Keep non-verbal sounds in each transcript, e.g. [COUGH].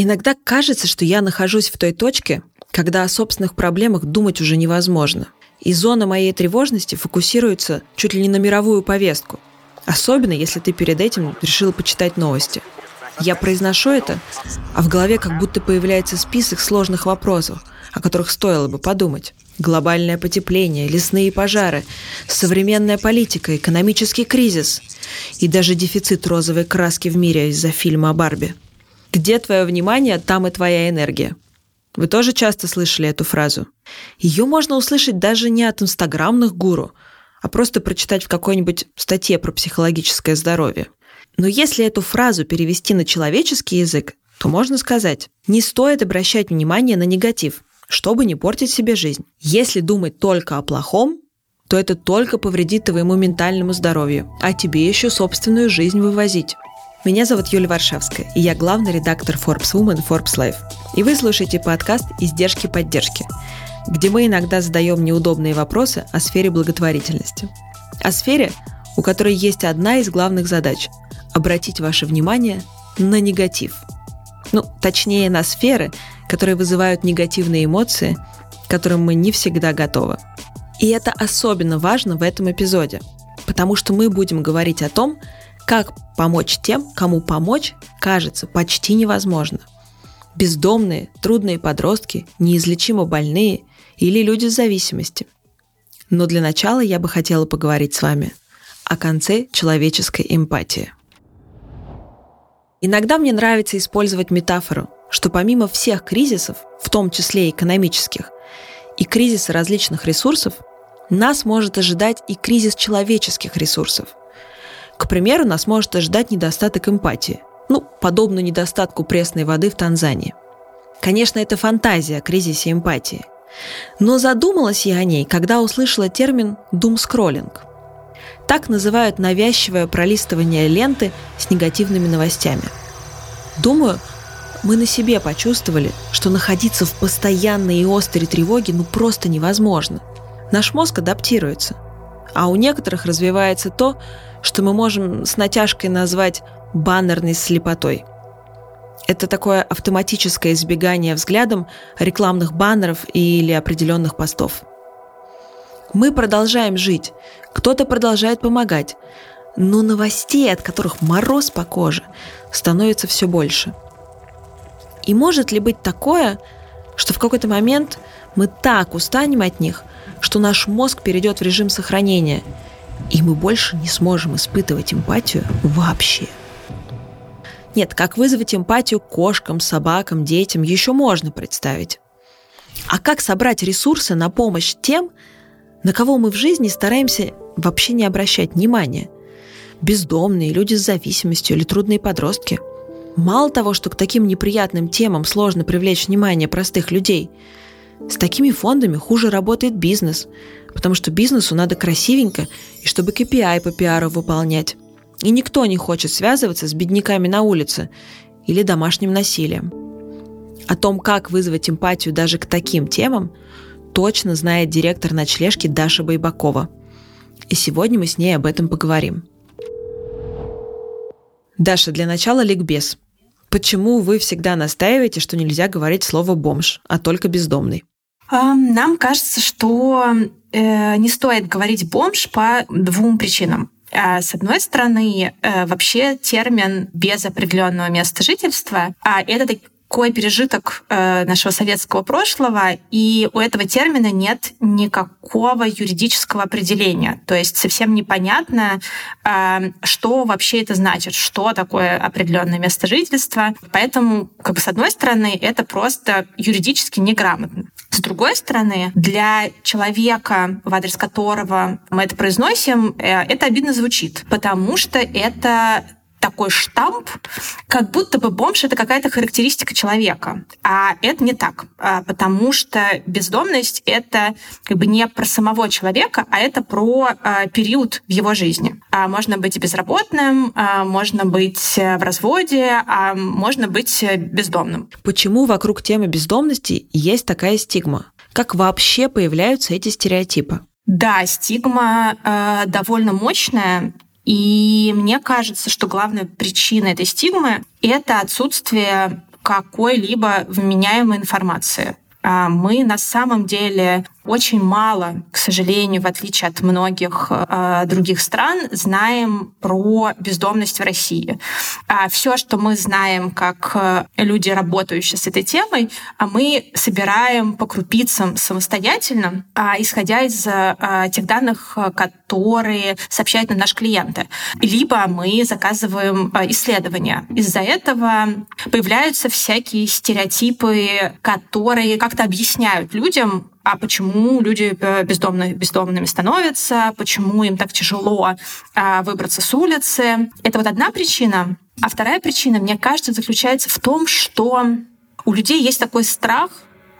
Иногда кажется, что я нахожусь в той точке, когда о собственных проблемах думать уже невозможно. И зона моей тревожности фокусируется чуть ли не на мировую повестку. Особенно, если ты перед этим решила почитать новости. Я произношу это, а в голове как будто появляется список сложных вопросов, о которых стоило бы подумать. Глобальное потепление, лесные пожары, современная политика, экономический кризис и даже дефицит розовой краски в мире из-за фильма о Барби. Где твое внимание, там и твоя энергия. Вы тоже часто слышали эту фразу? Ее можно услышать даже не от инстаграмных гуру, а просто прочитать в какой-нибудь статье про психологическое здоровье. Но если эту фразу перевести на человеческий язык, то можно сказать, не стоит обращать внимание на негатив, чтобы не портить себе жизнь. Если думать только о плохом, то это только повредит твоему ментальному здоровью, а тебе еще собственную жизнь вывозить. Меня зовут Юлия Варшавская, и я главный редактор Forbes Woman Forbes Life. И вы слушаете подкаст «Издержки поддержки», где мы иногда задаем неудобные вопросы о сфере благотворительности. О сфере, у которой есть одна из главных задач – обратить ваше внимание на негатив. Ну, точнее, на сферы, которые вызывают негативные эмоции, к которым мы не всегда готовы. И это особенно важно в этом эпизоде, потому что мы будем говорить о том, как помочь тем, кому помочь кажется почти невозможно. Бездомные, трудные подростки, неизлечимо больные или люди с зависимости. Но для начала я бы хотела поговорить с вами о конце человеческой эмпатии. Иногда мне нравится использовать метафору, что помимо всех кризисов, в том числе экономических, и кризиса различных ресурсов, нас может ожидать и кризис человеческих ресурсов. К примеру, нас может ожидать недостаток эмпатии. Ну, подобно недостатку пресной воды в Танзании. Конечно, это фантазия о кризисе эмпатии. Но задумалась я о ней, когда услышала термин «думскроллинг». Так называют навязчивое пролистывание ленты с негативными новостями. Думаю, мы на себе почувствовали, что находиться в постоянной и острой тревоге ну просто невозможно. Наш мозг адаптируется. А у некоторых развивается то, что мы можем с натяжкой назвать баннерной слепотой. Это такое автоматическое избегание взглядом рекламных баннеров или определенных постов. Мы продолжаем жить, кто-то продолжает помогать, но новостей, от которых мороз по коже, становится все больше. И может ли быть такое, что в какой-то момент мы так устанем от них, что наш мозг перейдет в режим сохранения – и мы больше не сможем испытывать эмпатию вообще. Нет, как вызвать эмпатию кошкам, собакам, детям еще можно представить. А как собрать ресурсы на помощь тем, на кого мы в жизни стараемся вообще не обращать внимания? Бездомные, люди с зависимостью или трудные подростки. Мало того, что к таким неприятным темам сложно привлечь внимание простых людей, с такими фондами хуже работает бизнес, потому что бизнесу надо красивенько и чтобы KPI по пиару выполнять. И никто не хочет связываться с бедняками на улице или домашним насилием. О том, как вызвать эмпатию даже к таким темам, точно знает директор ночлежки Даша Байбакова. И сегодня мы с ней об этом поговорим. Даша, для начала ликбез. Почему вы всегда настаиваете, что нельзя говорить слово «бомж», а только «бездомный»? Нам кажется, что э, не стоит говорить бомж по двум причинам. А, с одной стороны, э, вообще термин без определенного места жительства, а это такой пережиток э, нашего советского прошлого, и у этого термина нет никакого юридического определения. То есть совсем непонятно, э, что вообще это значит, что такое определенное место жительства. Поэтому, как бы, с одной стороны, это просто юридически неграмотно. С другой стороны, для человека, в адрес которого мы это произносим, э, это обидно звучит, потому что это такой штамп, как будто бы бомж — это какая-то характеристика человека. А это не так, а, потому что бездомность — это как бы не про самого человека, а это про а, период в его жизни. А можно быть безработным, можно быть в разводе, а можно быть бездомным. Почему вокруг темы бездомности есть такая стигма? Как вообще появляются эти стереотипы? Да, стигма э, довольно мощная. И мне кажется, что главная причина этой стигмы — это отсутствие какой-либо вменяемой информации. А мы на самом деле очень мало, к сожалению, в отличие от многих э, других стран, знаем про бездомность в России. А все, что мы знаем как э, люди, работающие с этой темой, а мы собираем по крупицам самостоятельно, а, исходя из тех данных, которые сообщают нам наши клиенты. Либо мы заказываем исследования. Из-за этого появляются всякие стереотипы, которые как-то объясняют людям, а почему люди э, бездомные, бездомными становятся, почему им так тяжело а, выбраться с улицы. Это вот одна причина. А вторая причина, мне кажется, заключается в том, что у людей есть такой страх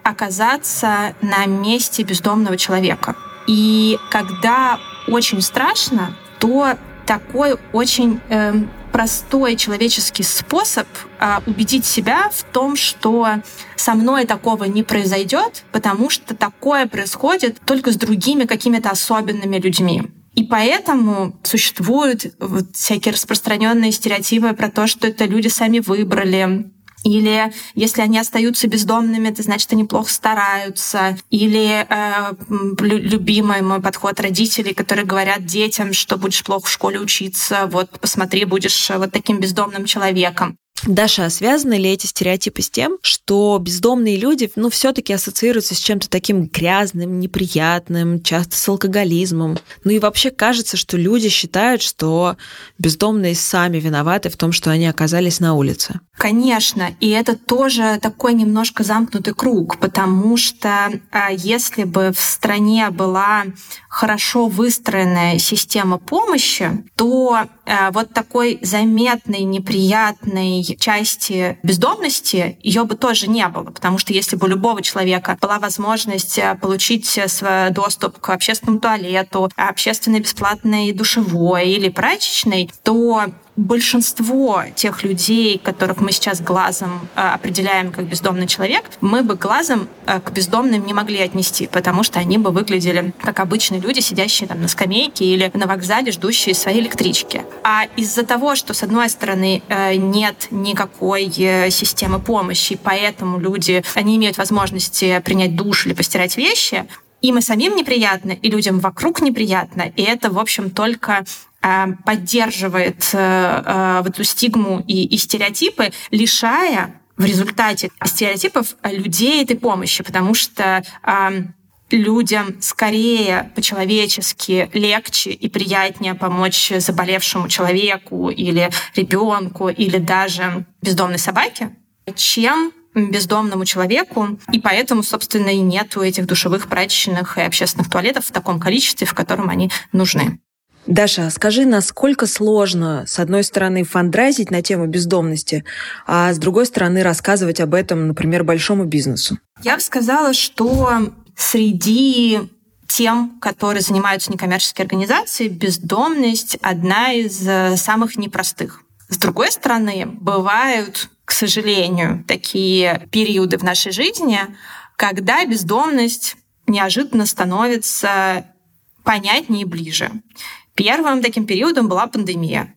оказаться на месте бездомного человека. И когда очень страшно, то такой очень э, простой человеческий способ э, убедить себя в том, что со мной такого не произойдет, потому что такое происходит только с другими какими-то особенными людьми. И поэтому существуют вот всякие распространенные стереотипы про то, что это люди сами выбрали, или если они остаются бездомными, это значит, они плохо стараются. Или э, любимый мой подход родителей, которые говорят детям, что будешь плохо в школе учиться, вот посмотри, будешь вот таким бездомным человеком. Даша, а связаны ли эти стереотипы с тем, что бездомные люди, ну, все-таки ассоциируются с чем-то таким грязным, неприятным, часто с алкоголизмом? Ну и вообще кажется, что люди считают, что бездомные сами виноваты в том, что они оказались на улице. Конечно, и это тоже такой немножко замкнутый круг, потому что а, если бы в стране была хорошо выстроенная система помощи, то вот такой заметной, неприятной части бездомности ее бы тоже не было, потому что если бы у любого человека была возможность э, получить э, свой доступ к общественному туалету, общественной бесплатной душевой или прачечной, то большинство тех людей, которых мы сейчас глазом э, определяем как бездомный человек, мы бы глазом э, к бездомным не могли отнести, потому что они бы выглядели как обычные люди, сидящие там на скамейке или на вокзале, ждущие своей электрички. А из-за того, что, с одной стороны, э, нет никакой системы помощи, поэтому люди не имеют возможности принять душ или постирать вещи, им и самим неприятно, и людям вокруг неприятно. И это, в общем, только поддерживает э, э, вот эту стигму и, и стереотипы, лишая в результате стереотипов людей этой помощи, потому что людям скорее по-человечески легче и приятнее помочь заболевшему человеку или ребенку или даже бездомной собаке, чем бездомному человеку, и поэтому, собственно, и нету этих душевых, прачечных и общественных туалетов в таком количестве, в котором они нужны. Даша, скажи, насколько сложно, с одной стороны, фандразить на тему бездомности, а с другой стороны, рассказывать об этом, например, большому бизнесу? Я бы сказала, что среди тем, которые занимаются некоммерческие организации, бездомность одна из э, самых непростых. С другой стороны, бывают, к сожалению, такие периоды в нашей жизни, когда бездомность неожиданно становится понятнее и ближе. Первым таким периодом была пандемия.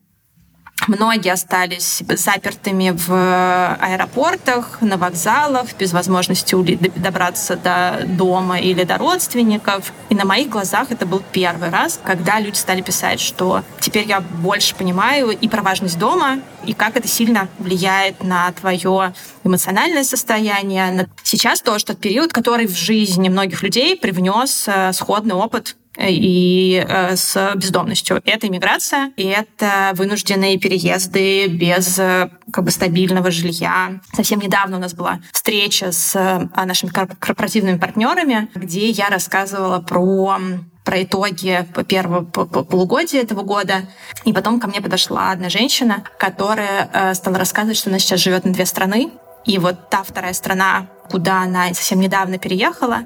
Многие остались запертыми в аэропортах, на вокзалах, без возможности добраться до дома или до родственников. И на моих глазах это был первый раз, когда люди стали писать, что теперь я больше понимаю и про важность дома, и как это сильно влияет на твое эмоциональное состояние. Сейчас тоже тот период, который в жизни многих людей привнес э, сходный опыт и э, с бездомностью. Это иммиграция, и это вынужденные переезды без э, как бы стабильного жилья. Совсем недавно у нас была встреча с э, нашими корпоративными партнерами, где я рассказывала про про итоги первого полугодия этого года. И потом ко мне подошла одна женщина, которая стала рассказывать, что она сейчас живет на две страны. И вот та вторая страна, куда она совсем недавно переехала,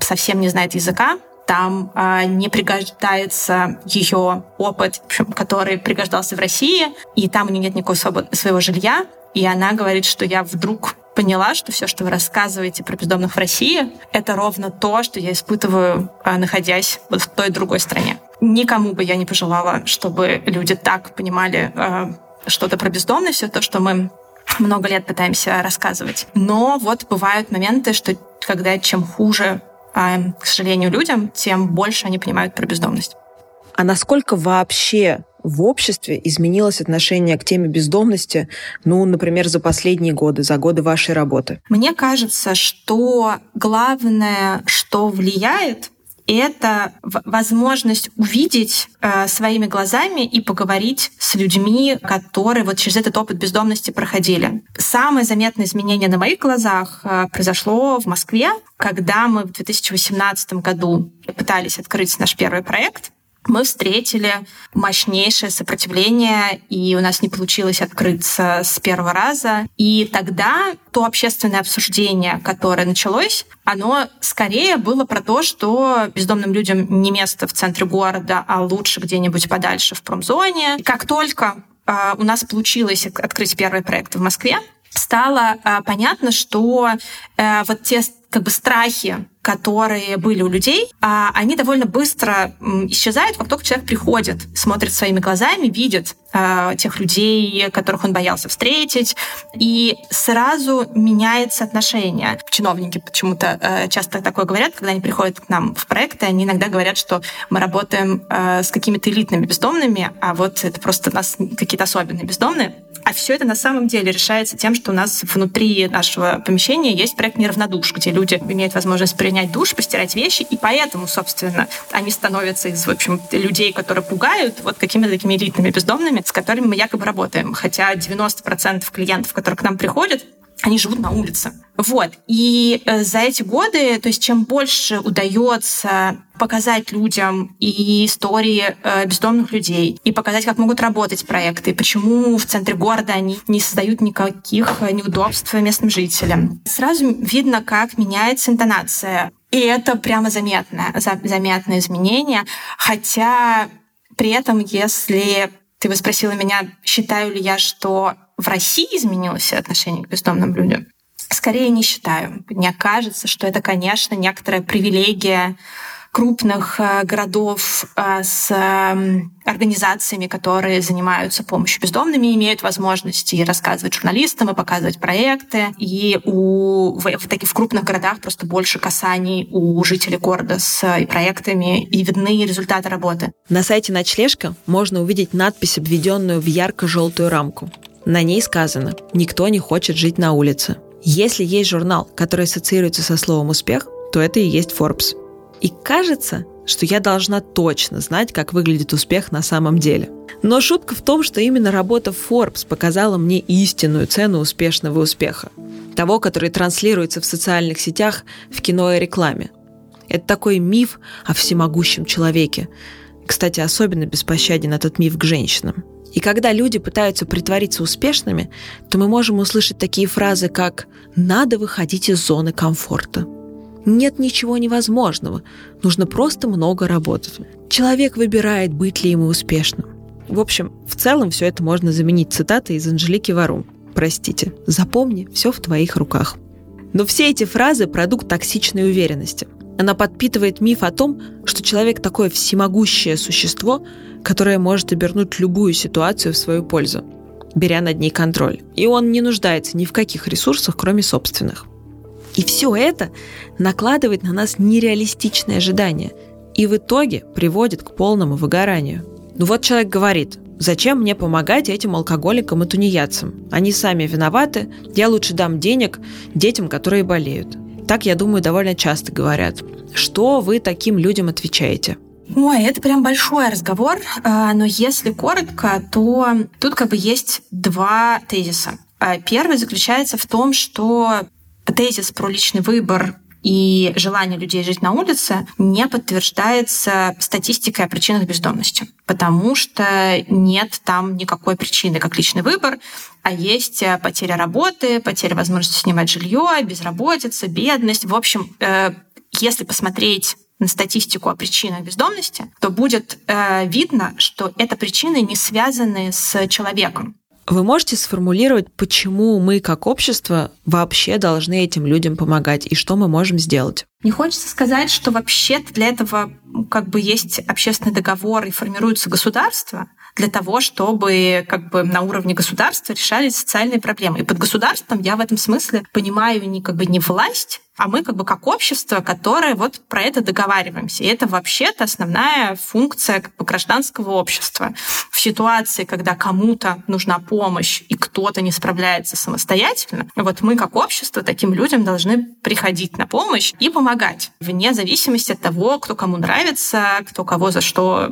совсем не знает языка, там э, не пригождается ее опыт, который пригождался в России, и там у нее нет никакого своего жилья. И она говорит, что я вдруг поняла, что все, что вы рассказываете про бездомных в России, это ровно то, что я испытываю, э, находясь вот в той другой стране. Никому бы я не пожелала, чтобы люди так понимали э, что-то про бездомность, все то, что мы много лет пытаемся рассказывать. Но вот бывают моменты, что когда чем хуже, а, к сожалению, людям, тем больше они понимают про бездомность. А насколько вообще в обществе изменилось отношение к теме бездомности, ну, например, за последние годы, за годы вашей работы? Мне кажется, что главное, что влияет, это возможность увидеть э, своими глазами и поговорить с людьми, которые вот через этот опыт бездомности проходили. Самое заметное изменение на моих глазах э, произошло в Москве, когда мы в 2018 году пытались открыть наш первый проект мы встретили мощнейшее сопротивление, и у нас не получилось открыться с первого раза. И тогда то общественное обсуждение, которое началось, оно скорее было про то, что бездомным людям не место в центре города, а лучше где-нибудь подальше в промзоне. Как только э, у нас получилось открыть первый проект в Москве, стало э, понятно, что э, вот те как бы страхи, которые были у людей, а они довольно быстро исчезают, как только человек приходит, смотрит своими глазами, видит э, тех людей, которых он боялся встретить, и сразу меняется отношение. Чиновники почему-то э, часто такое говорят, когда они приходят к нам в проекты, они иногда говорят, что мы работаем э, с какими-то элитными бездомными, а вот это просто у нас какие-то особенные бездомные. А все это на самом деле решается тем, что у нас внутри нашего помещения есть проект «Неравнодуш», где люди имеют возможность принять душ, постирать вещи, и поэтому, собственно, они становятся из, в общем, людей, которые пугают, вот какими-то такими элитными бездомными, с которыми мы якобы работаем. Хотя 90% клиентов, которые к нам приходят, они живут на улице. Вот. И э, за эти годы, то есть чем больше удается показать людям и истории э, бездомных людей, и показать, как могут работать проекты, почему в центре города они не создают никаких неудобств местным жителям. Сразу видно, как меняется интонация. И это прямо заметное, заметное изменение. Хотя при этом, если ты бы спросила меня, считаю ли я, что в России изменилось отношение к бездомным людям? Скорее не считаю. Мне кажется, что это, конечно, некоторая привилегия крупных э, городов э, с эм, организациями, которые занимаются помощью бездомными, имеют возможности рассказывать журналистам и показывать проекты. И у, в, в таких в крупных городах просто больше касаний у жителей города с и проектами, и видны результаты работы. На сайте «Ночлежка» можно увидеть надпись, обведенную в ярко-желтую рамку. На ней сказано «Никто не хочет жить на улице». Если есть журнал, который ассоциируется со словом «успех», то это и есть Forbes. И кажется, что я должна точно знать, как выглядит успех на самом деле. Но шутка в том, что именно работа Forbes показала мне истинную цену успешного успеха. Того, который транслируется в социальных сетях, в кино и рекламе. Это такой миф о всемогущем человеке. Кстати, особенно беспощаден этот миф к женщинам. И когда люди пытаются притвориться успешными, то мы можем услышать такие фразы, как «надо выходить из зоны комфорта», «нет ничего невозможного, нужно просто много работать», «человек выбирает, быть ли ему успешным». В общем, в целом все это можно заменить цитатой из Анжелики Варум. Простите, запомни, все в твоих руках. Но все эти фразы – продукт токсичной уверенности. Она подпитывает миф о том, что человек такое всемогущее существо, которое может обернуть любую ситуацию в свою пользу, беря над ней контроль. И он не нуждается ни в каких ресурсах, кроме собственных. И все это накладывает на нас нереалистичные ожидания и в итоге приводит к полному выгоранию. Ну вот человек говорит, зачем мне помогать этим алкоголикам и тунеядцам? Они сами виноваты, я лучше дам денег детям, которые болеют. Так, я думаю, довольно часто говорят. Что вы таким людям отвечаете? Ой, это прям большой разговор, а, но если коротко, то тут как бы есть два тезиса. А, первый заключается в том, что тезис про личный выбор и желание людей жить на улице не подтверждается статистикой о причинах бездомности, потому что нет там никакой причины, как личный выбор, а есть э, потеря работы, потеря возможности снимать жилье, безработица, бедность. В общем, э, если посмотреть на статистику о причинах бездомности, то будет э, видно, что это причины не связаны с человеком. Вы можете сформулировать, почему мы как общество вообще должны этим людям помогать и что мы можем сделать? Не хочется сказать, что вообще для этого как бы есть общественный договор и формируется государство, для того, чтобы как бы на уровне государства решались социальные проблемы. И под государством я в этом смысле понимаю не как бы не власть, а мы как бы как общество, которое вот про это договариваемся. И это вообще-то основная функция как бы гражданского общества. В ситуации, когда кому-то нужна помощь и кто-то не справляется самостоятельно, вот мы как общество таким людям должны приходить на помощь и помогать, вне зависимости от того, кто кому нравится, кто кого за что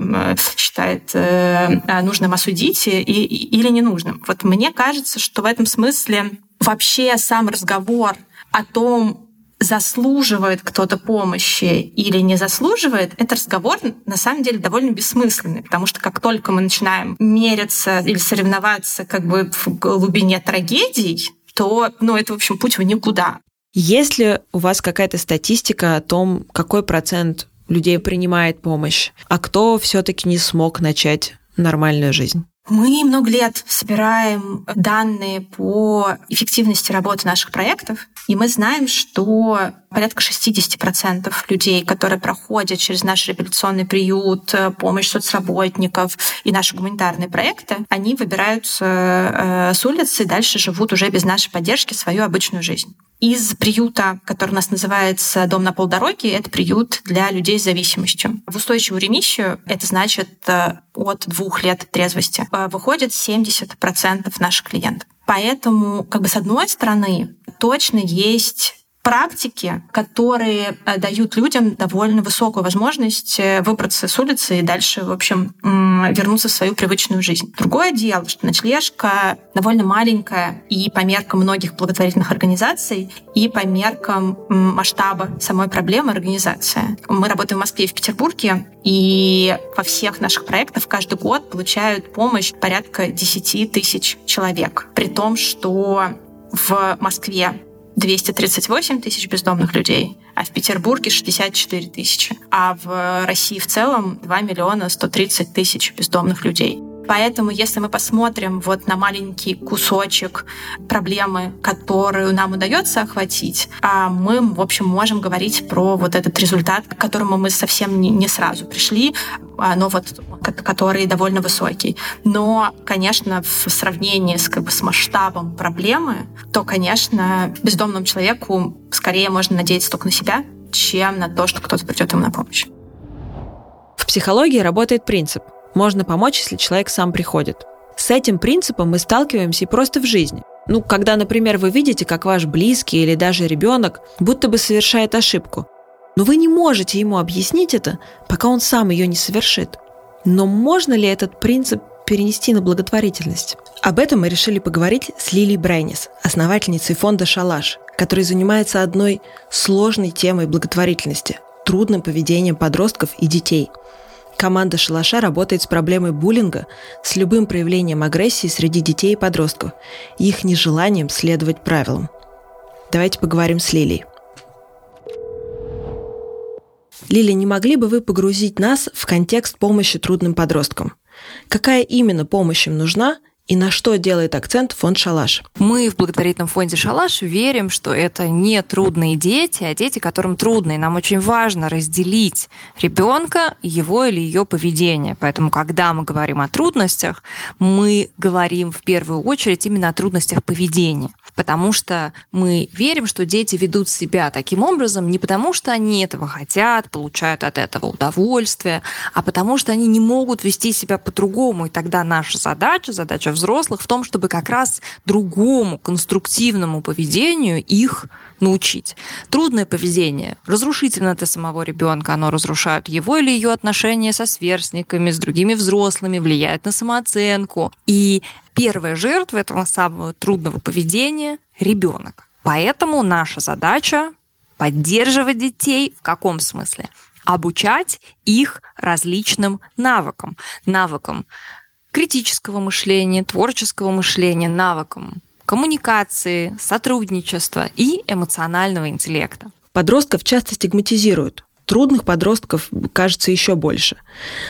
считает э, нужным осудить и, или ненужным. Вот мне кажется, что в этом смысле вообще сам разговор о том, заслуживает кто-то помощи или не заслуживает, это разговор на самом деле довольно бессмысленный, потому что как только мы начинаем мериться или соревноваться как бы в глубине трагедий, то, ну, это, в общем, путь в никуда. Есть ли у вас какая-то статистика о том, какой процент людей принимает помощь, а кто все-таки не смог начать нормальную жизнь? Мы много лет собираем данные по эффективности работы наших проектов, и мы знаем, что порядка 60% людей, которые проходят через наш реабилитационный приют, помощь соцработников и наши гуманитарные проекты, они выбираются э, с улицы и дальше живут уже без нашей поддержки свою обычную жизнь из приюта, который у нас называется «Дом на полдороги», это приют для людей с зависимостью. В устойчивую ремиссию, это значит э, от двух лет трезвости, э, выходит 70% наших клиентов. Поэтому, как бы с одной стороны, точно есть практики, которые э, дают людям довольно высокую возможность э, выбраться с улицы и дальше, в общем, вернуться в свою привычную жизнь. Другое дело, что ночлежка довольно маленькая и по меркам многих благотворительных организаций, и по меркам масштаба самой проблемы организация. Мы работаем в Москве и в Петербурге, и во всех наших проектах каждый год получают помощь порядка 10 тысяч человек. При том, что в Москве 238 тысяч бездомных людей, а в Петербурге 64 тысячи, а в России в целом 2 миллиона 130 тысяч бездомных людей. Поэтому, если мы посмотрим вот на маленький кусочек проблемы, которую нам удается охватить, а мы, в общем, можем говорить про вот этот результат, к которому мы совсем не сразу пришли, а, но вот который довольно высокий. Но, конечно, в сравнении с, как бы, с масштабом проблемы, то, конечно, бездомному человеку скорее можно надеяться только на себя, чем на то, что кто-то придет ему на помощь. В психологии работает принцип – можно помочь, если человек сам приходит. С этим принципом мы сталкиваемся и просто в жизни. Ну, когда, например, вы видите, как ваш близкий или даже ребенок будто бы совершает ошибку, но вы не можете ему объяснить это, пока он сам ее не совершит. Но можно ли этот принцип перенести на благотворительность? Об этом мы решили поговорить с Лилией Брайнис, основательницей фонда «Шалаш», который занимается одной сложной темой благотворительности – трудным поведением подростков и детей – Команда «Шалаша» работает с проблемой буллинга, с любым проявлением агрессии среди детей и подростков и их нежеланием следовать правилам. Давайте поговорим с Лилией. Лилия, не могли бы вы погрузить нас в контекст помощи трудным подросткам? Какая именно помощь им нужна и на что делает акцент фонд «Шалаш»? Мы в благотворительном фонде «Шалаш» верим, что это не трудные дети, а дети, которым трудно. И нам очень важно разделить ребенка, его или ее поведение. Поэтому, когда мы говорим о трудностях, мы говорим в первую очередь именно о трудностях поведения потому что мы верим, что дети ведут себя таким образом не потому, что они этого хотят, получают от этого удовольствие, а потому что они не могут вести себя по-другому. И тогда наша задача, задача взрослых в том, чтобы как раз другому конструктивному поведению их научить. Трудное поведение разрушительно для самого ребенка, оно разрушает его или ее отношения со сверстниками, с другими взрослыми, влияет на самооценку. И первая жертва этого самого трудного поведения – ребенок. Поэтому наша задача поддерживать детей в каком смысле? Обучать их различным навыкам. Навыкам критического мышления, творческого мышления, навыкам коммуникации, сотрудничества и эмоционального интеллекта. Подростков часто стигматизируют. Трудных подростков кажется еще больше.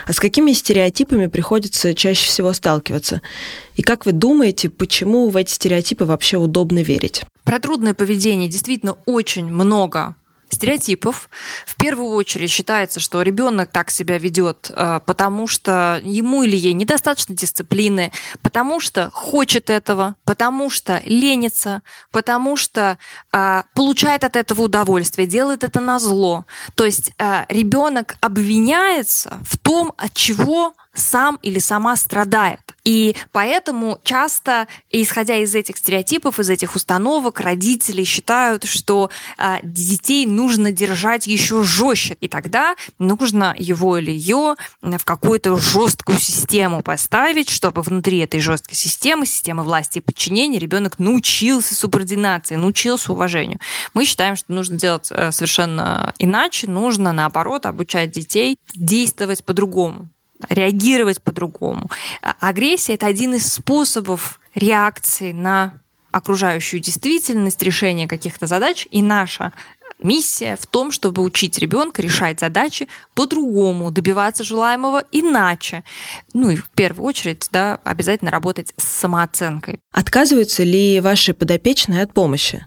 А с какими стереотипами приходится чаще всего сталкиваться? И как вы думаете, почему в эти стереотипы вообще удобно верить? Про трудное поведение действительно очень много стереотипов. В первую очередь считается, что ребенок так себя ведет, э, потому что ему или ей недостаточно дисциплины, потому что хочет этого, потому что ленится, потому что э, получает от этого удовольствие, делает это на зло. То есть э, ребенок обвиняется в том, от чего сам или сама страдает. И поэтому часто, исходя из этих стереотипов, из этих установок, родители считают, что э, детей нужно держать еще жестче, и тогда нужно его или ее в какую-то жесткую систему поставить, чтобы внутри этой жесткой системы, системы власти и подчинения, ребенок научился субординации, научился уважению. Мы считаем, что нужно делать э, совершенно иначе, нужно наоборот обучать детей действовать по-другому реагировать по-другому. А агрессия это один из способов реакции на окружающую действительность, решения каких-то задач, и наша миссия в том, чтобы учить ребенка решать задачи по-другому, добиваться желаемого иначе. Ну и в первую очередь, да, обязательно работать с самооценкой. Отказываются ли ваши подопечные от помощи?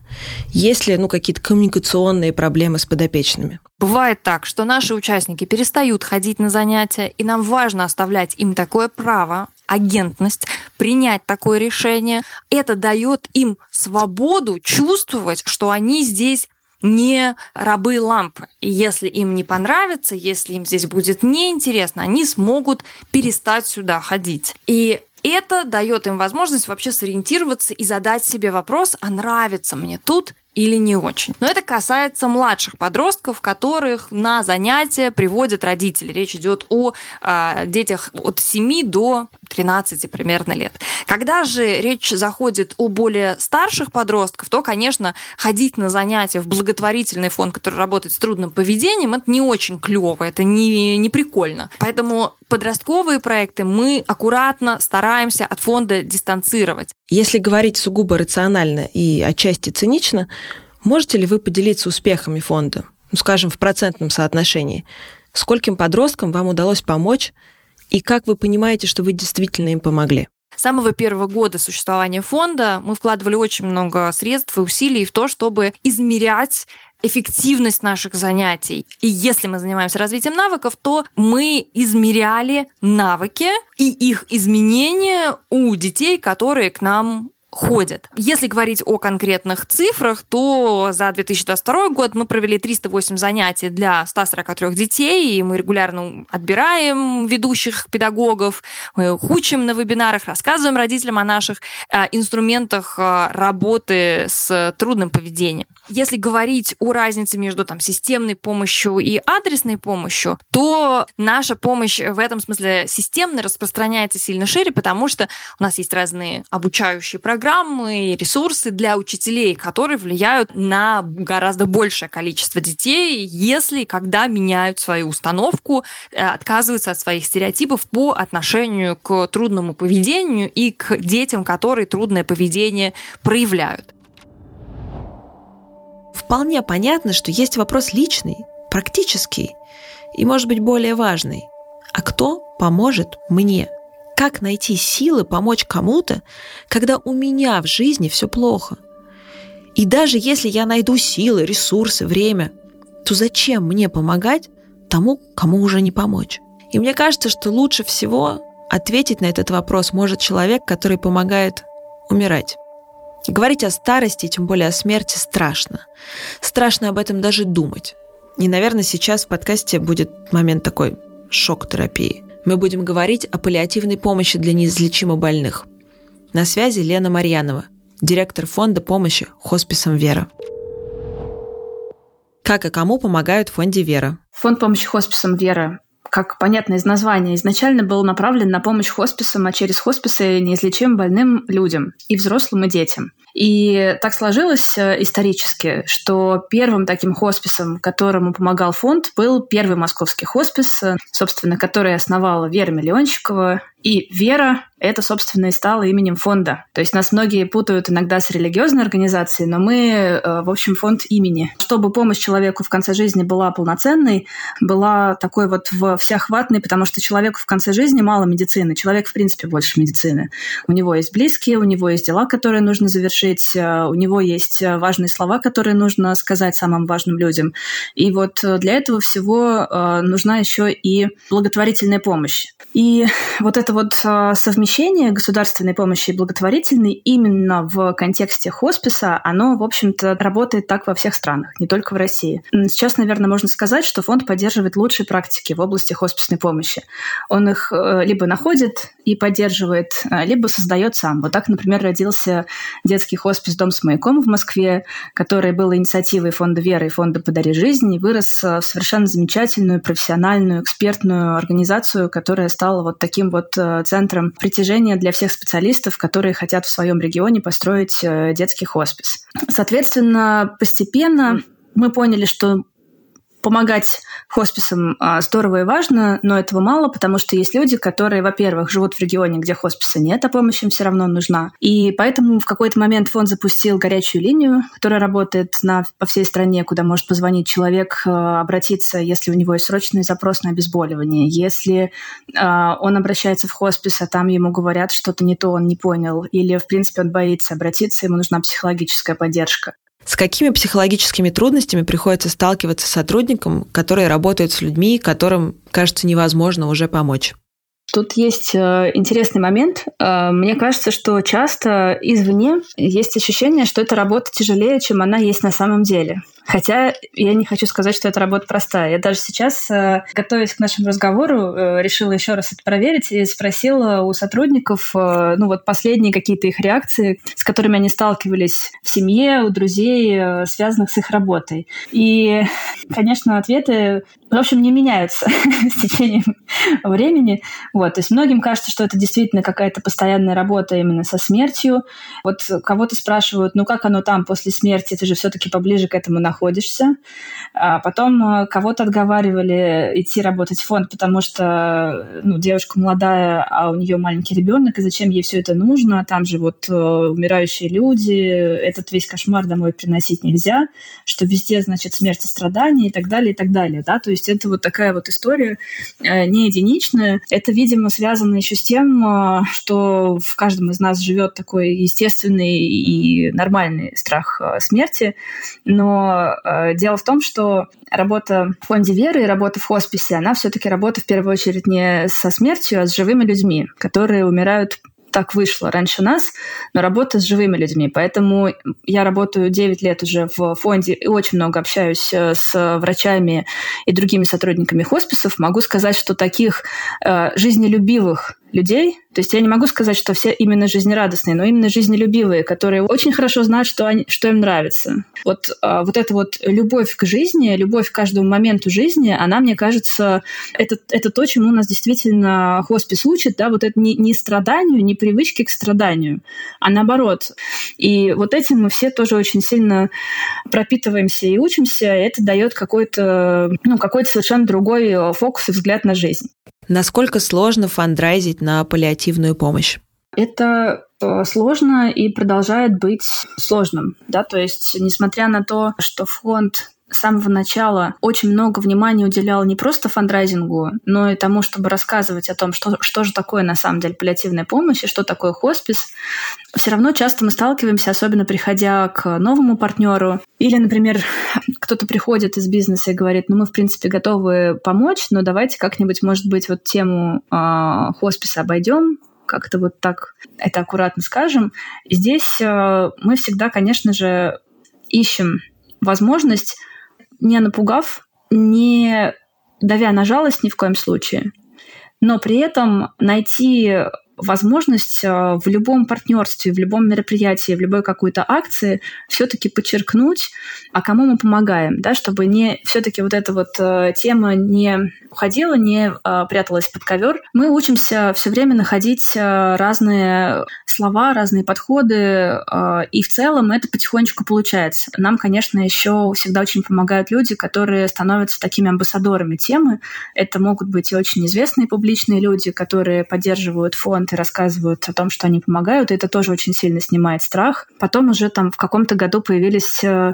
Есть ли ну, какие-то коммуникационные проблемы с подопечными? Бывает так, что наши участники перестают ходить на занятия, и нам важно оставлять им такое право, агентность, принять такое решение. Это дает им свободу чувствовать, что они здесь не рабы лампы. И если им не понравится, если им здесь будет неинтересно, они смогут перестать сюда ходить. И это дает им возможность вообще сориентироваться и задать себе вопрос, а нравится мне тут или не очень. Но это касается младших подростков, которых на занятия приводят родители. Речь идет о э, детях от 7 до 13 примерно лет. Когда же речь заходит о более старших подростков, то, конечно, ходить на занятия в благотворительный фонд, который работает с трудным поведением, это не очень клево, это не, не прикольно. Поэтому подростковые проекты мы аккуратно стараемся от фонда дистанцировать. Если говорить сугубо рационально и отчасти цинично, можете ли вы поделиться успехами фонда, ну, скажем, в процентном соотношении? Скольким подросткам вам удалось помочь и как вы понимаете, что вы действительно им помогли? С самого первого года существования фонда мы вкладывали очень много средств и усилий в то, чтобы измерять эффективность наших занятий. И если мы занимаемся развитием навыков, то мы измеряли навыки и их изменения у детей, которые к нам ходят. Если говорить о конкретных цифрах, то за 2022 год мы провели 308 занятий для 143 детей, и мы регулярно отбираем ведущих педагогов, мы учим на вебинарах, рассказываем родителям о наших э, инструментах э, работы с трудным поведением. Если говорить о разнице между там, системной помощью и адресной помощью, то наша помощь в этом смысле системно распространяется сильно шире, потому что у нас есть разные обучающие программы и ресурсы для учителей, которые влияют на гораздо большее количество детей, если когда меняют свою установку, э, отказываются от своих стереотипов по отношению к трудному поведению и к детям, которые трудное поведение проявляют. Вполне понятно, что есть вопрос личный, практический и, может быть, более важный. А кто поможет мне? Как найти силы помочь кому-то, когда у меня в жизни все плохо? И даже если я найду силы, ресурсы, время, то зачем мне помогать тому, кому уже не помочь? И мне кажется, что лучше всего ответить на этот вопрос может человек, который помогает умирать. Говорить о старости, тем более о смерти, страшно. Страшно об этом даже думать. И, наверное, сейчас в подкасте будет момент такой шок-терапии. Мы будем говорить о паллиативной помощи для неизлечимо больных. На связи Лена Марьянова, директор фонда помощи хосписам «Вера». Как и кому помогают в фонде «Вера»? Фонд помощи хосписам «Вера» как понятно из названия, изначально был направлен на помощь хосписам, а через хосписы неизлечимым больным людям, и взрослым, и детям. И так сложилось э, исторически, что первым таким хосписом, которому помогал фонд, был первый московский хоспис, э, собственно, который основала Вера Миллионщикова И вера это, собственно, и стало именем фонда. То есть нас многие путают иногда с религиозной организацией, но мы, э, в общем, фонд имени. Чтобы помощь человеку в конце жизни была полноценной, была такой вот всеохватной, потому что человеку в конце жизни мало медицины. Человек, в принципе, больше медицины. У него есть близкие, у него есть дела, которые нужно завершить, э, у него есть важные слова, которые нужно сказать самым важным людям. И вот для этого всего э, нужна еще и благотворительная помощь. И [LAUGHS] вот это вот совмещение совмещение государственной помощи и благотворительной именно в контексте хосписа, оно, в общем-то, работает так во всех странах, не только в России. Сейчас, наверное, можно сказать, что фонд поддерживает лучшие практики в области хосписной помощи. Он их э, либо находит и поддерживает, э, либо создает сам. Вот так, например, родился детский хоспис «Дом с маяком» в Москве, который был инициативой фонда «Вера» и фонда «Подари жизнь» и вырос э, в совершенно замечательную, профессиональную, экспертную организацию, которая стала вот таким вот центром притяжения для всех специалистов, которые хотят в своем регионе построить э, детский хоспис. Соответственно, постепенно мы поняли, что помогать хосписам а, здорово и важно, но этого мало, потому что есть люди, которые, во-первых, живут в регионе, где хосписа нет, а помощь им все равно нужна. И поэтому в какой-то момент фонд запустил горячую линию, которая работает на, по всей стране, куда может позвонить человек, а, обратиться, если у него есть срочный запрос на обезболивание. Если э, он обращается в хоспис, а там ему говорят что-то не то, он не понял, или, в принципе, он боится обратиться, ему нужна психологическая поддержка. С какими психологическими трудностями приходится сталкиваться сотрудникам, которые работают с людьми, которым кажется невозможно уже помочь? Тут есть э, интересный момент. Э, мне кажется, что часто извне есть ощущение, что эта работа тяжелее, чем она есть на самом деле. Хотя я не хочу сказать, что эта работа простая. Я даже сейчас, э, готовясь к нашему разговору, решила еще раз это проверить и спросила у сотрудников, ну вот последние какие-то их реакции, с которыми они сталкивались в семье, у друзей, связанных с их работой. И, конечно, ответы, в общем, не меняются [LAUGHS] с течением времени. Вот, то есть многим кажется, что это действительно какая-то постоянная работа именно со смертью. Вот кого-то спрашивают, ну как оно там после смерти, ты же все-таки поближе к этому находишься. А потом э, кого-то отговаривали идти работать в фонд, потому что ну, девушка молодая, а у нее маленький ребенок, и зачем ей все это нужно? Там же вот э, умирающие люди, этот весь кошмар домой приносить нельзя, что везде, значит, смерть и страдания и так далее, и так далее. Да? То есть это вот такая вот история э, не единичная. Это, видимо, связано еще с тем, что в каждом из нас живет такой естественный и нормальный страх смерти. Но а, дело в том, что работа в фонде веры и работа в хосписе, она все-таки работа в первую очередь не со смертью, а с живыми людьми, которые умирают так вышло раньше нас, но работа с живыми людьми. Поэтому я работаю 9 лет уже в фонде и очень много общаюсь э, с врачами и другими сотрудниками хосписов. Могу сказать, что таких э, жизнелюбивых людей. То есть я не могу сказать, что все именно жизнерадостные, но именно жизнелюбивые, которые очень хорошо знают, что, они, что им нравится. Вот, а, вот эта вот любовь к жизни, любовь к каждому моменту жизни, она, мне кажется, это, это то, чему нас действительно хоспис учит, да, вот это не, не страданию, не привычки к страданию, а наоборот. И вот этим мы все тоже очень сильно пропитываемся и учимся, и это дает какой-то, ну, какой-то совершенно другой фокус и взгляд на жизнь. Насколько сложно фандрайзить на паллиативную помощь? Это э, сложно и продолжает быть сложным. Да? То есть, несмотря на то, что фонд с самого начала очень много внимания уделял не просто фандрайзингу, но и тому, чтобы рассказывать о том, что, что же такое на самом деле паллиативная помощь и что такое хоспис, все равно часто мы сталкиваемся, особенно приходя к новому партнеру. Или, например, кто-то приходит из бизнеса и говорит, ну мы, в принципе, готовы помочь, но давайте как-нибудь, может быть, вот тему э, хосписа обойдем, как-то вот так это аккуратно скажем. Здесь э, мы всегда, конечно же, ищем возможность не напугав, не давя на жалость ни в коем случае, но при этом найти возможность в любом партнерстве, в любом мероприятии, в любой какой-то акции все-таки подчеркнуть, а кому мы помогаем, да, чтобы не все-таки вот эта вот тема не уходила, не пряталась под ковер. Мы учимся все время находить разные слова, разные подходы, и в целом это потихонечку получается. Нам, конечно, еще всегда очень помогают люди, которые становятся такими амбассадорами темы. Это могут быть и очень известные публичные люди, которые поддерживают фонд и рассказывают о том, что они помогают. И это тоже очень сильно снимает страх. Потом уже там в каком-то году появились э,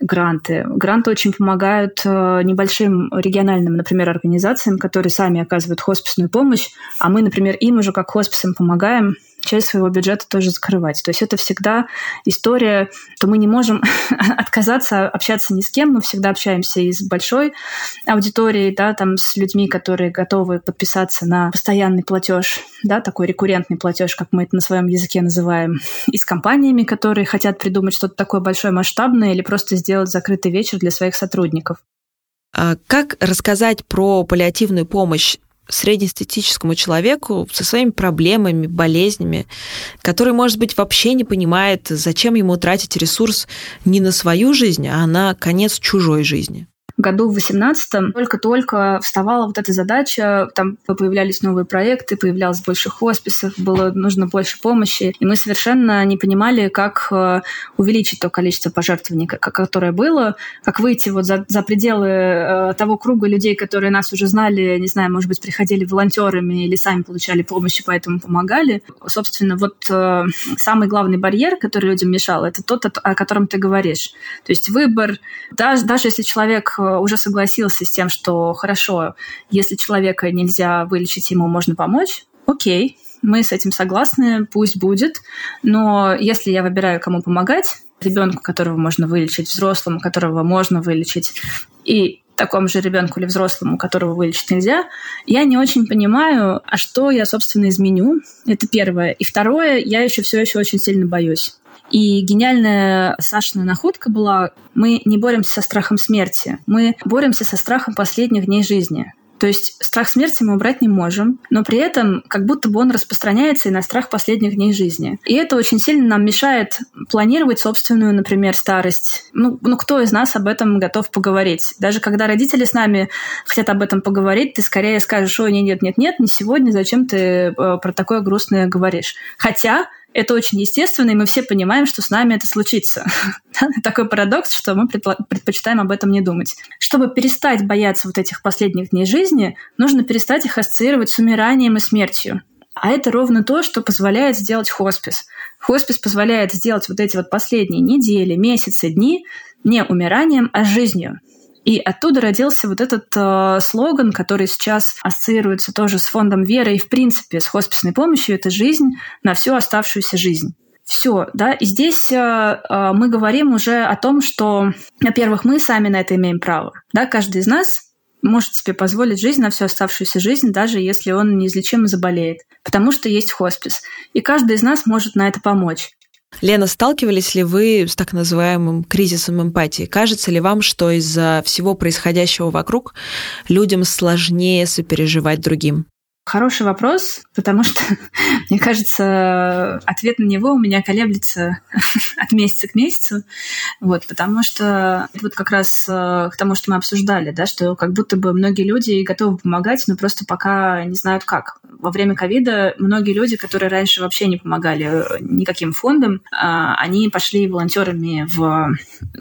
гранты. Гранты очень помогают э, небольшим региональным, например, организациям, которые сами оказывают хосписную помощь, а мы, например, им уже как хосписам помогаем часть своего бюджета тоже закрывать. То есть это всегда история, что мы не можем [LAUGHS] отказаться общаться ни с кем, мы всегда общаемся и с большой аудиторией, да, там с людьми, которые готовы подписаться на постоянный платеж, да, такой рекуррентный платеж, как мы это на своем языке называем, [LAUGHS] и с компаниями, которые хотят придумать что-то такое большое, масштабное или просто сделать закрытый вечер для своих сотрудников. А как рассказать про паллиативную помощь среднестатистическому человеку со своими проблемами, болезнями, который, может быть, вообще не понимает, зачем ему тратить ресурс не на свою жизнь, а на конец чужой жизни году в 18 только-только вставала вот эта задача, там появлялись новые проекты, появлялось больше хосписов, было нужно больше помощи, и мы совершенно не понимали, как э, увеличить то количество пожертвований, которое было, как выйти вот за, за пределы э, того круга людей, которые нас уже знали, не знаю, может быть, приходили волонтерами или сами получали помощь и поэтому помогали. Собственно, вот э, самый главный барьер, который людям мешал, это тот, о котором ты говоришь. То есть выбор, даже, даже если человек уже согласился с тем, что хорошо, если человека нельзя вылечить, ему можно помочь, окей, мы с этим согласны, пусть будет. Но если я выбираю, кому помогать, ребенку, которого можно вылечить, взрослому, которого можно вылечить, и такому же ребенку или взрослому, которого вылечить нельзя, я не очень понимаю, а что я, собственно, изменю. Это первое. И второе, я еще все еще очень сильно боюсь. И гениальная Сашина находка была, мы не боремся со страхом смерти, мы боремся со страхом последних дней жизни. То есть страх смерти мы убрать не можем, но при этом как будто бы он распространяется и на страх последних дней жизни. И это очень сильно нам мешает планировать собственную, например, старость. Ну, ну кто из нас об этом готов поговорить? Даже когда родители с нами хотят об этом поговорить, ты скорее скажешь, ой, нет, нет, нет, не сегодня, зачем ты э, про такое грустное говоришь? Хотя это очень естественно, и мы все понимаем, что с нами это случится. [LAUGHS] Такой парадокс, что мы предпочитаем об этом не думать. Чтобы перестать бояться вот этих последних дней жизни, нужно перестать их ассоциировать с умиранием и смертью. А это ровно то, что позволяет сделать хоспис. Хоспис позволяет сделать вот эти вот последние недели, месяцы, дни не умиранием, а жизнью. И оттуда родился вот этот э, слоган, который сейчас ассоциируется тоже с фондом веры и, в принципе, с хосписной помощью. Это жизнь на всю оставшуюся жизнь. Все, да, и здесь э, э, мы говорим уже о том, что, во-первых, мы сами на это имеем право, да, каждый из нас может себе позволить жизнь на всю оставшуюся жизнь, даже если он неизлечимо заболеет, потому что есть хоспис. И каждый из нас может на это помочь. Лена, сталкивались ли вы с так называемым кризисом эмпатии? Кажется ли вам, что из-за всего происходящего вокруг людям сложнее сопереживать другим? Хороший вопрос, потому что, [LAUGHS] мне кажется, ответ на него у меня колеблется [LAUGHS] от месяца к месяцу. Вот, потому что вот как раз э, к тому, что мы обсуждали, да, что как будто бы многие люди готовы помогать, но просто пока не знают как. Во время ковида многие люди, которые раньше вообще не помогали э, никаким фондам, а, они пошли волонтерами в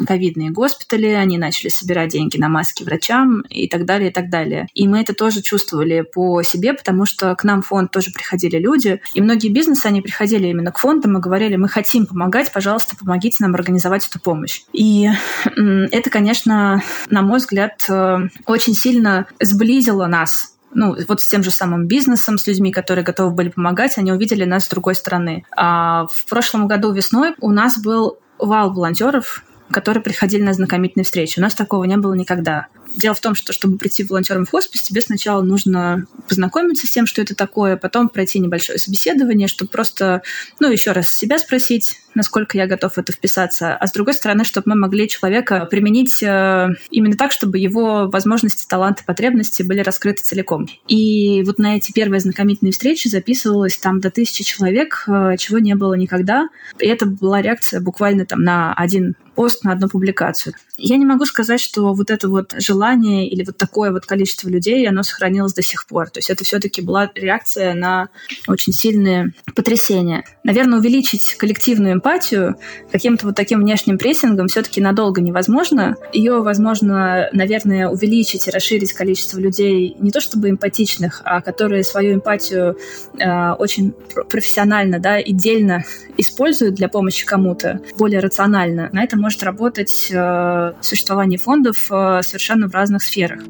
ковидные госпитали, они начали собирать деньги на маски врачам и так далее, и так далее. И мы это тоже чувствовали по себе, потому потому что к нам в фонд тоже приходили люди, и многие бизнесы, они приходили именно к фондам и говорили, мы хотим помогать, пожалуйста, помогите нам организовать эту помощь. И это, конечно, на мой взгляд, э, очень сильно сблизило нас ну, вот с тем же самым бизнесом, с людьми, которые готовы были помогать, они увидели нас с другой стороны. А в прошлом году весной у нас был вал волонтеров, которые приходили на знакомительные встречи. У нас такого не было никогда. Дело в том, что чтобы прийти волонтером в хоспис, тебе сначала нужно познакомиться с тем, что это такое, потом пройти небольшое собеседование, чтобы просто, ну, еще раз себя спросить, насколько я готов в это вписаться, а с другой стороны, чтобы мы могли человека применить э, именно так, чтобы его возможности, таланты, потребности были раскрыты целиком. И вот на эти первые знакомительные встречи записывалось там до тысячи человек, э, чего не было никогда. И это была реакция буквально там на один пост на одну публикацию. Я не могу сказать, что вот это вот желание или вот такое вот количество людей, оно сохранилось до сих пор. То есть это все-таки была реакция на очень сильные потрясения. Наверное, увеличить коллективную эмпатию каким-то вот таким внешним прессингом все-таки надолго невозможно. Ее возможно, наверное, увеличить и расширить количество людей не то чтобы эмпатичных, а которые свою эмпатию э, очень профессионально, да, и дельно используют для помощи кому-то более рационально. На этом может работать э, существование фондов э, совершенно в разных сферах.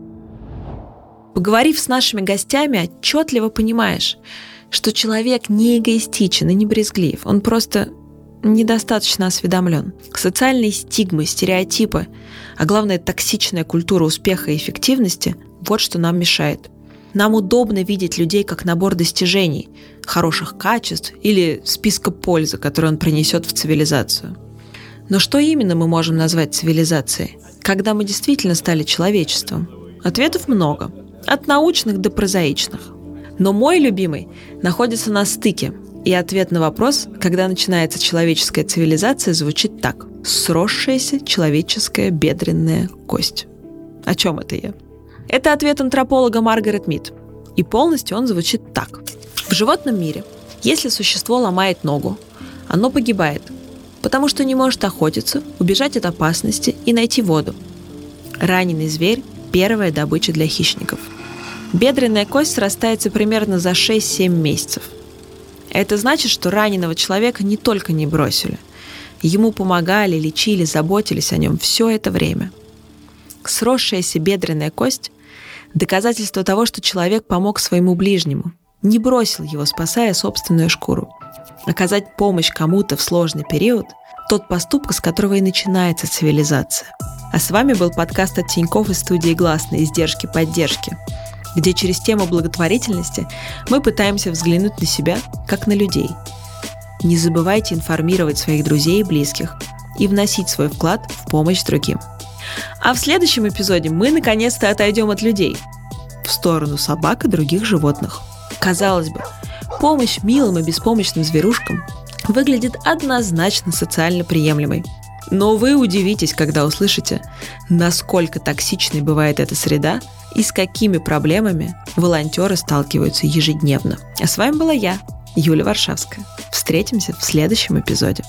Поговорив с нашими гостями, отчетливо понимаешь, что человек не эгоистичен и не брезглив. Он просто недостаточно осведомлен. Социальные стигмы, стереотипы, а главное токсичная культура успеха и эффективности – вот что нам мешает. Нам удобно видеть людей как набор достижений, хороших качеств или списка пользы, который он принесет в цивилизацию – но что именно мы можем назвать цивилизацией? Когда мы действительно стали человечеством? Ответов много. От научных до прозаичных. Но мой любимый находится на стыке. И ответ на вопрос, когда начинается человеческая цивилизация, звучит так. Сросшаяся человеческая бедренная кость. О чем это я? Это ответ антрополога Маргарет Мид. И полностью он звучит так. В животном мире, если существо ломает ногу, оно погибает – потому что не может охотиться, убежать от опасности и найти воду. Раненый зверь – первая добыча для хищников. Бедренная кость срастается примерно за 6-7 месяцев. Это значит, что раненого человека не только не бросили. Ему помогали, лечили, заботились о нем все это время. Сросшаяся бедренная кость – доказательство того, что человек помог своему ближнему, не бросил его, спасая собственную шкуру – Оказать помощь кому-то в сложный период – тот поступок, с которого и начинается цивилизация. А с вами был подкаст от Тинькофф из студии «Гласные. Издержки поддержки», где через тему благотворительности мы пытаемся взглянуть на себя, как на людей. Не забывайте информировать своих друзей и близких и вносить свой вклад в помощь другим. А в следующем эпизоде мы наконец-то отойдем от людей в сторону собак и других животных. Казалось бы, Помощь милым и беспомощным зверушкам выглядит однозначно социально приемлемой. Но вы удивитесь, когда услышите, насколько токсичной бывает эта среда и с какими проблемами волонтеры сталкиваются ежедневно. А с вами была я, Юля Варшавская. Встретимся в следующем эпизоде.